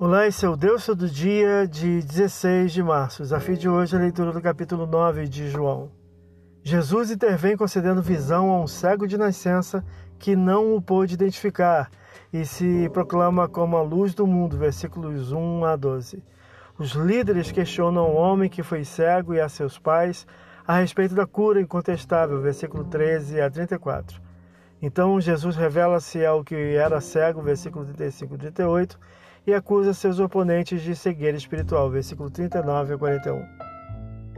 Olá, esse é o Deus do dia de 16 de março. O desafio de hoje é a leitura do capítulo 9 de João. Jesus intervém concedendo visão a um cego de nascença que não o pôde identificar e se proclama como a luz do mundo, versículos 1 a 12. Os líderes questionam o homem que foi cego e a seus pais a respeito da cura incontestável, versículo 13 a 34. Então Jesus revela-se ao que era cego, versículo 35 e 38, e acusa seus oponentes de cegueira espiritual, versículo 39 a 41.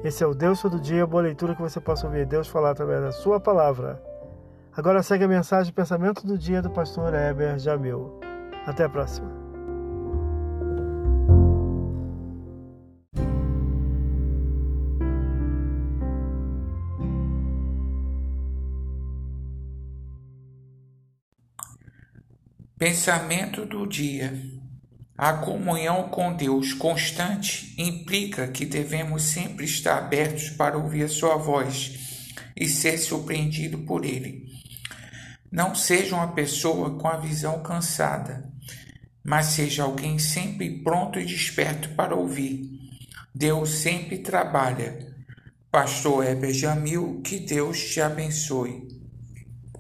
Esse é o Deus todo dia, boa leitura que você possa ouvir Deus falar através da sua palavra. Agora segue a mensagem Pensamento do Dia do pastor Heber Jamil. Até a próxima. Pensamento do dia. A comunhão com Deus constante implica que devemos sempre estar abertos para ouvir a sua voz e ser surpreendido por ele. Não seja uma pessoa com a visão cansada, mas seja alguém sempre pronto e desperto para ouvir. Deus sempre trabalha. Pastor Heber Jamil, que Deus te abençoe.